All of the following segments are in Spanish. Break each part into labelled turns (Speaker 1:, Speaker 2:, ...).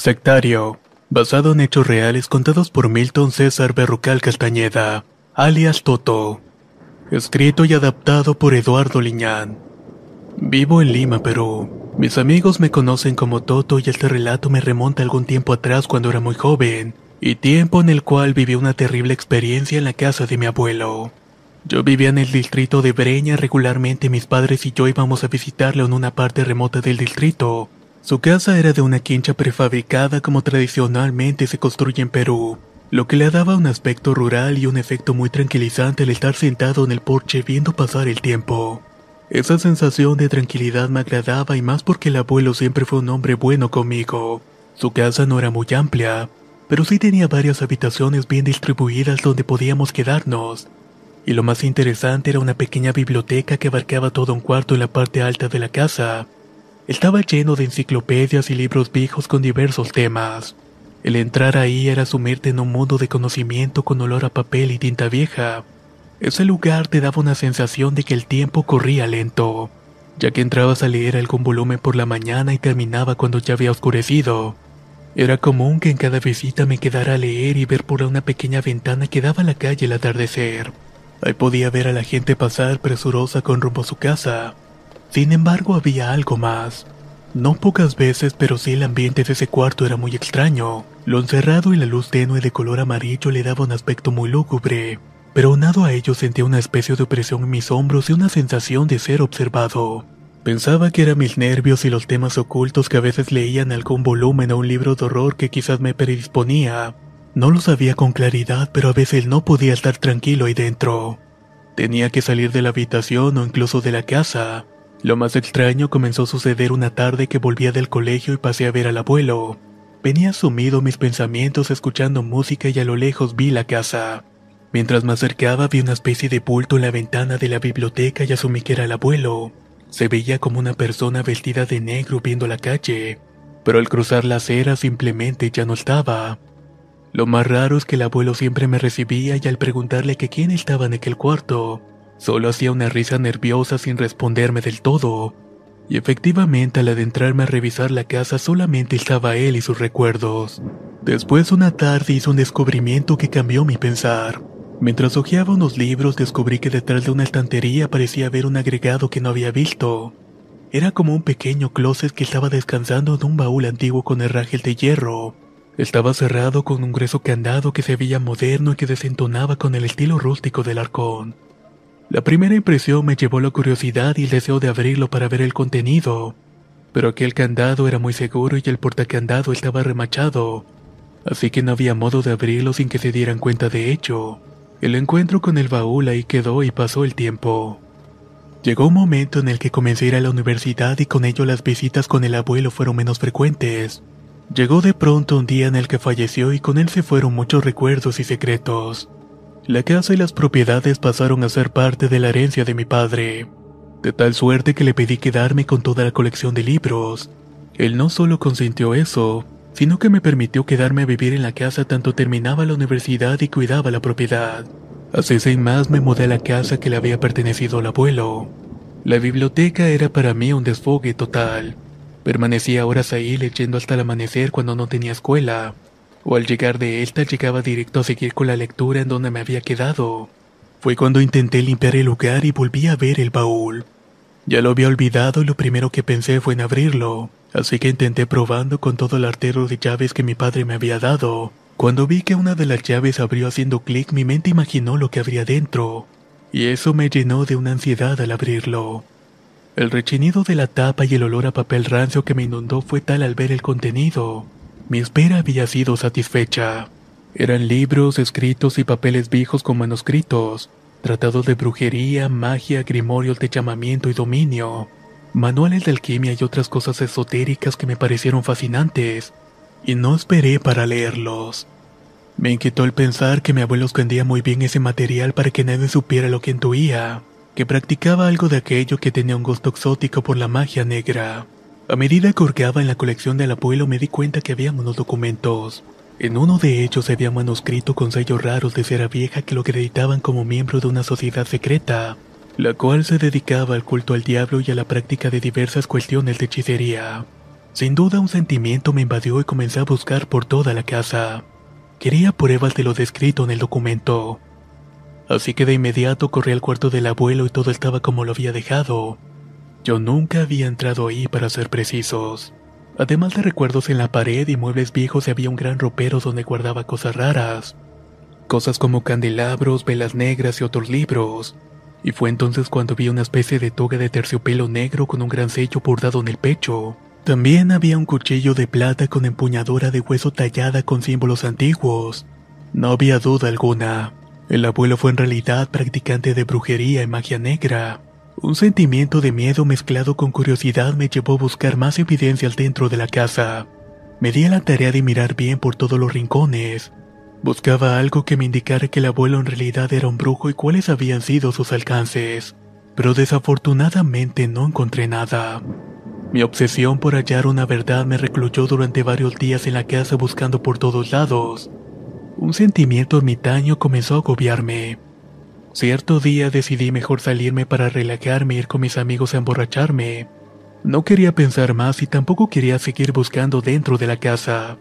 Speaker 1: Sectario, basado en hechos reales contados por Milton César Berrucal Castañeda, alias Toto. Escrito y adaptado por Eduardo Liñán. Vivo en Lima, Perú. Mis amigos me conocen como Toto y este relato me remonta algún tiempo atrás cuando era muy joven, y tiempo en el cual viví una terrible experiencia en la casa de mi abuelo. Yo vivía en el distrito de Breña, regularmente mis padres y yo íbamos a visitarlo en una parte remota del distrito, su casa era de una quincha prefabricada como tradicionalmente se construye en Perú, lo que le daba un aspecto rural y un efecto muy tranquilizante al estar sentado en el porche viendo pasar el tiempo. Esa sensación de tranquilidad me agradaba y más porque el abuelo siempre fue un hombre bueno conmigo. Su casa no era muy amplia, pero sí tenía varias habitaciones bien distribuidas donde podíamos quedarnos. Y lo más interesante era una pequeña biblioteca que abarcaba todo un cuarto en la parte alta de la casa. Estaba lleno de enciclopedias y libros viejos con diversos temas. El entrar ahí era sumirte en un mundo de conocimiento con olor a papel y tinta vieja. Ese lugar te daba una sensación de que el tiempo corría lento, ya que entrabas a leer algún volumen por la mañana y terminaba cuando ya había oscurecido. Era común que en cada visita me quedara a leer y ver por una pequeña ventana que daba a la calle el atardecer. Ahí podía ver a la gente pasar presurosa con rumbo a su casa. Sin embargo, había algo más. No pocas veces, pero sí el ambiente de ese cuarto era muy extraño. Lo encerrado y la luz tenue de color amarillo le daba un aspecto muy lúgubre. Pero aunado a ello sentía una especie de opresión en mis hombros y una sensación de ser observado. Pensaba que eran mis nervios y los temas ocultos que a veces leía en algún volumen o un libro de horror que quizás me predisponía. No lo sabía con claridad, pero a veces no podía estar tranquilo ahí dentro. Tenía que salir de la habitación o incluso de la casa. Lo más extraño comenzó a suceder una tarde que volvía del colegio y pasé a ver al abuelo. Venía sumido mis pensamientos escuchando música y a lo lejos vi la casa. Mientras me acercaba vi una especie de bulto en la ventana de la biblioteca y asumí que era el abuelo. Se veía como una persona vestida de negro viendo la calle, pero al cruzar la acera simplemente ya no estaba. Lo más raro es que el abuelo siempre me recibía y al preguntarle que quién estaba en aquel cuarto, Solo hacía una risa nerviosa sin responderme del todo. Y efectivamente al adentrarme a revisar la casa solamente estaba él y sus recuerdos. Después una tarde hice un descubrimiento que cambió mi pensar. Mientras hojeaba unos libros descubrí que detrás de una estantería parecía haber un agregado que no había visto. Era como un pequeño closet que estaba descansando en un baúl antiguo con herrajes de hierro. Estaba cerrado con un grueso candado que se veía moderno y que desentonaba con el estilo rústico del arcón. La primera impresión me llevó la curiosidad y el deseo de abrirlo para ver el contenido, pero aquel candado era muy seguro y el portacandado estaba remachado, así que no había modo de abrirlo sin que se dieran cuenta de ello. El encuentro con el baúl ahí quedó y pasó el tiempo. Llegó un momento en el que comencé a ir a la universidad y con ello las visitas con el abuelo fueron menos frecuentes. Llegó de pronto un día en el que falleció y con él se fueron muchos recuerdos y secretos. La casa y las propiedades pasaron a ser parte de la herencia de mi padre, de tal suerte que le pedí quedarme con toda la colección de libros. Él no solo consintió eso, sino que me permitió quedarme a vivir en la casa tanto terminaba la universidad y cuidaba la propiedad. Así sin más me mudé a la casa que le había pertenecido al abuelo. La biblioteca era para mí un desfogue total. Permanecía horas ahí leyendo hasta el amanecer cuando no tenía escuela o al llegar de esta llegaba directo a seguir con la lectura en donde me había quedado. Fue cuando intenté limpiar el lugar y volví a ver el baúl. Ya lo había olvidado y lo primero que pensé fue en abrirlo, Así que intenté probando con todo el artero de llaves que mi padre me había dado. Cuando vi que una de las llaves abrió haciendo clic, mi mente imaginó lo que habría dentro, y eso me llenó de una ansiedad al abrirlo. El rechinido de la tapa y el olor a papel rancio que me inundó fue tal al ver el contenido. Mi espera había sido satisfecha. Eran libros, escritos y papeles viejos con manuscritos, tratados de brujería, magia, grimorios de llamamiento y dominio, manuales de alquimia y otras cosas esotéricas que me parecieron fascinantes, y no esperé para leerlos. Me inquietó el pensar que mi abuelo escondía muy bien ese material para que nadie supiera lo que intuía, que practicaba algo de aquello que tenía un gusto exótico por la magia negra. A medida que hurgaba en la colección del abuelo me di cuenta que había unos documentos. En uno de ellos se había manuscrito con sellos raros de cera vieja que lo acreditaban como miembro de una sociedad secreta, la cual se dedicaba al culto al diablo y a la práctica de diversas cuestiones de hechicería. Sin duda un sentimiento me invadió y comencé a buscar por toda la casa. Quería pruebas de lo descrito en el documento. Así que de inmediato corrí al cuarto del abuelo y todo estaba como lo había dejado. Yo nunca había entrado ahí para ser precisos. Además de recuerdos en la pared y muebles viejos había un gran ropero donde guardaba cosas raras. Cosas como candelabros, velas negras y otros libros. Y fue entonces cuando vi una especie de toga de terciopelo negro con un gran sello bordado en el pecho. También había un cuchillo de plata con empuñadura de hueso tallada con símbolos antiguos. No había duda alguna. El abuelo fue en realidad practicante de brujería y magia negra. Un sentimiento de miedo mezclado con curiosidad me llevó a buscar más evidencias dentro de la casa. Me di a la tarea de mirar bien por todos los rincones. Buscaba algo que me indicara que el abuelo en realidad era un brujo y cuáles habían sido sus alcances, pero desafortunadamente no encontré nada. Mi obsesión por hallar una verdad me recluyó durante varios días en la casa buscando por todos lados. Un sentimiento ermitaño comenzó a agobiarme. Cierto día decidí mejor salirme para relajarme e ir con mis amigos a emborracharme. No quería pensar más y tampoco quería seguir buscando dentro de la casa.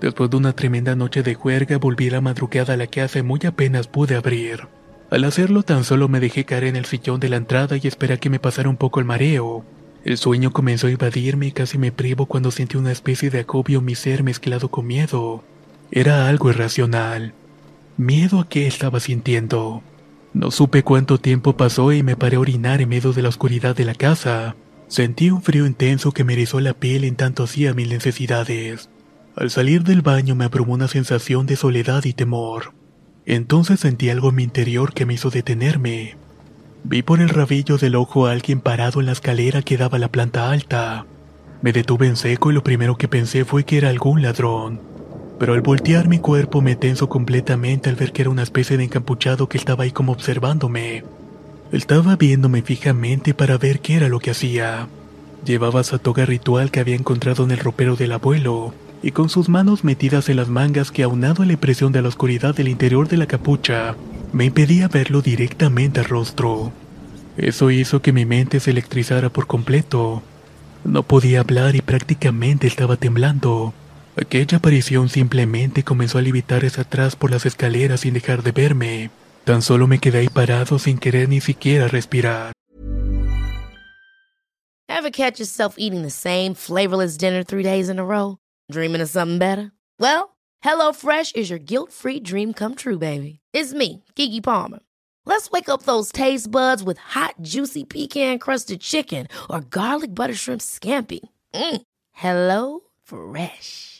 Speaker 1: Después de una tremenda noche de juerga volví la madrugada a la casa y muy apenas pude abrir. Al hacerlo tan solo me dejé caer en el sillón de la entrada y esperé a que me pasara un poco el mareo. El sueño comenzó a invadirme y casi me privo cuando sentí una especie de acobio en mi ser mezclado con miedo. Era algo irracional. Miedo a qué estaba sintiendo. No supe cuánto tiempo pasó y me paré a orinar en medio de la oscuridad de la casa. Sentí un frío intenso que me erizó la piel en tanto hacía mis necesidades. Al salir del baño me abrumó una sensación de soledad y temor. Entonces sentí algo en mi interior que me hizo detenerme. Vi por el rabillo del ojo a alguien parado en la escalera que daba a la planta alta. Me detuve en seco y lo primero que pensé fue que era algún ladrón pero al voltear mi cuerpo me tenso completamente al ver que era una especie de encapuchado que estaba ahí como observándome. Estaba viéndome fijamente para ver qué era lo que hacía. Llevaba esa toga ritual que había encontrado en el ropero del abuelo, y con sus manos metidas en las mangas que aunado a la impresión de la oscuridad del interior de la capucha, me impedía verlo directamente al rostro. Eso hizo que mi mente se electrizara por completo. No podía hablar y prácticamente estaba temblando. Aquella aparición simplemente comenzó a levitar hacia atrás por las escaleras sin dejar de verme. Tan solo me quedé ahí parado sin querer ni siquiera respirar.
Speaker 2: Ever catch yourself eating the same flavorless dinner three days in a row? Dreaming of something better? Well, HelloFresh is your guilt-free dream come true, baby. It's me, Kiki Palmer. Let's wake up those taste buds with hot, juicy pecan-crusted chicken or garlic butter shrimp scampi. Mm. Hello Fresh.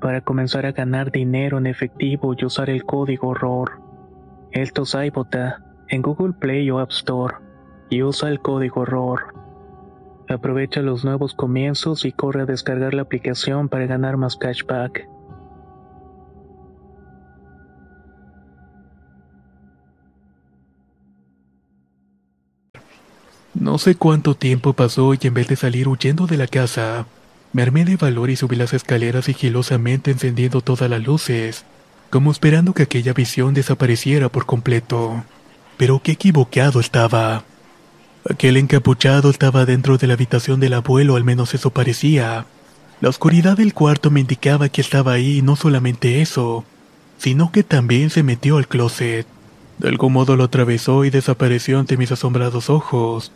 Speaker 1: para comenzar a ganar dinero en efectivo y usar el código ROR. Esto es iBota en Google Play o App Store y usa el código ROR. Aprovecha los nuevos comienzos y corre a descargar la aplicación para ganar más cashback. No sé cuánto tiempo pasó y en vez de salir huyendo de la casa, me armé de valor y subí las escaleras sigilosamente encendiendo todas las luces, como esperando que aquella visión desapareciera por completo. Pero qué equivocado estaba. Aquel encapuchado estaba dentro de la habitación del abuelo, al menos eso parecía. La oscuridad del cuarto me indicaba que estaba ahí y no solamente eso, sino que también se metió al closet. De algún modo lo atravesó y desapareció ante mis asombrados ojos.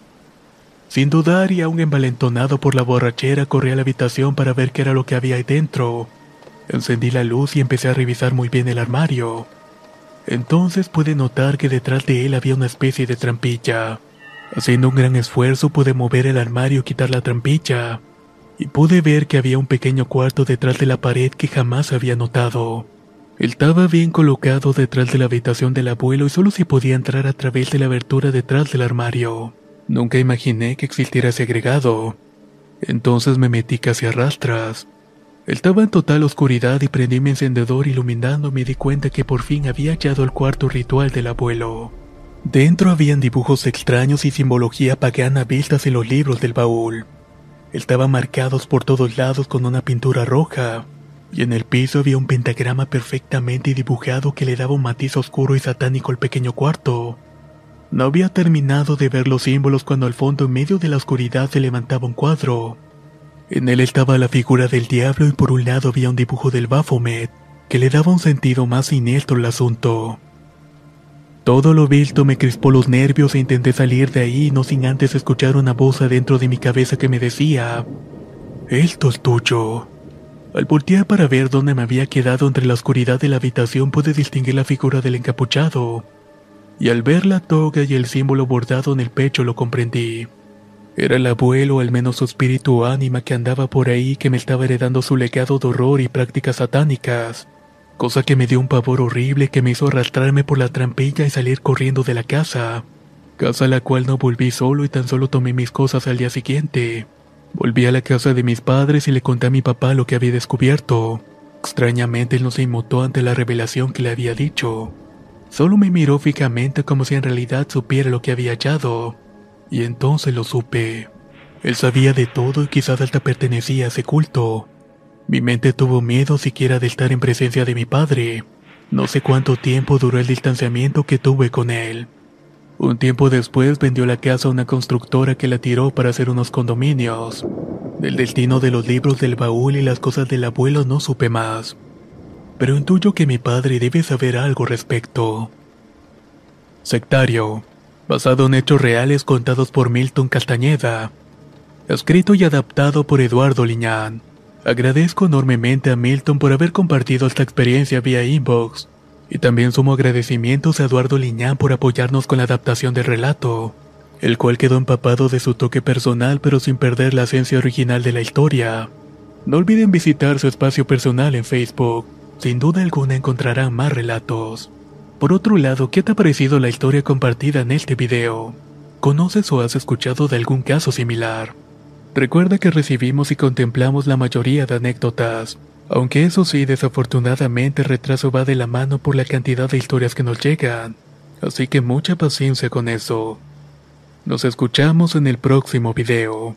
Speaker 1: Sin dudar y aún envalentonado por la borrachera, corrí a la habitación para ver qué era lo que había ahí dentro. Encendí la luz y empecé a revisar muy bien el armario. Entonces pude notar que detrás de él había una especie de trampilla. Haciendo un gran esfuerzo pude mover el armario y quitar la trampilla, y pude ver que había un pequeño cuarto detrás de la pared que jamás había notado. Estaba bien colocado detrás de la habitación del abuelo y solo se podía entrar a través de la abertura detrás del armario. Nunca imaginé que existiera ese agregado. Entonces me metí casi a rastras. Estaba en total oscuridad y prendí mi encendedor iluminando me di cuenta que por fin había hallado el cuarto ritual del abuelo. Dentro habían dibujos extraños y simbología pagana vistas en los libros del baúl. Estaban marcados por todos lados con una pintura roja, y en el piso había un pentagrama perfectamente dibujado que le daba un matiz oscuro y satánico al pequeño cuarto. No había terminado de ver los símbolos cuando al fondo en medio de la oscuridad se levantaba un cuadro. En él estaba la figura del diablo y por un lado había un dibujo del Baphomet, que le daba un sentido más siniestro al asunto. Todo lo visto me crispó los nervios e intenté salir de ahí no sin antes escuchar una voz adentro de mi cabeza que me decía, Esto es tuyo. Al voltear para ver dónde me había quedado entre la oscuridad de la habitación pude distinguir la figura del encapuchado, y al ver la toga y el símbolo bordado en el pecho lo comprendí. Era el abuelo, o al menos su espíritu ánima que andaba por ahí que me estaba heredando su legado de horror y prácticas satánicas cosa que me dio un pavor horrible que me hizo arrastrarme por la trampilla y salir corriendo de la casa, casa a la cual no volví solo y tan solo tomé mis cosas al día siguiente. Volví a la casa de mis padres y le conté a mi papá lo que había descubierto. Extrañamente él no se inmutó ante la revelación que le había dicho. Solo me miró fijamente como si en realidad supiera lo que había hallado. Y entonces lo supe. Él sabía de todo y quizás hasta pertenecía a ese culto. Mi mente tuvo miedo siquiera de estar en presencia de mi padre. No sé cuánto tiempo duró el distanciamiento que tuve con él. Un tiempo después vendió la casa a una constructora que la tiró para hacer unos condominios. Del destino de los libros del baúl y las cosas del abuelo no supe más. Pero intuyo que mi padre debe saber algo respecto. Sectario, basado en hechos reales contados por Milton Castañeda. Escrito y adaptado por Eduardo Liñán. Agradezco enormemente a Milton por haber compartido esta experiencia vía inbox. Y también sumo agradecimientos a Eduardo Liñán por apoyarnos con la adaptación del relato, el cual quedó empapado de su toque personal pero sin perder la esencia original de la historia. No olviden visitar su espacio personal en Facebook, sin duda alguna encontrarán más relatos. Por otro lado, ¿qué te ha parecido la historia compartida en este video? ¿Conoces o has escuchado de algún caso similar? Recuerda que recibimos y contemplamos la mayoría de anécdotas, aunque eso sí, desafortunadamente el retraso va de la mano por la cantidad de historias que nos llegan, así que mucha paciencia con eso. Nos escuchamos en el próximo video.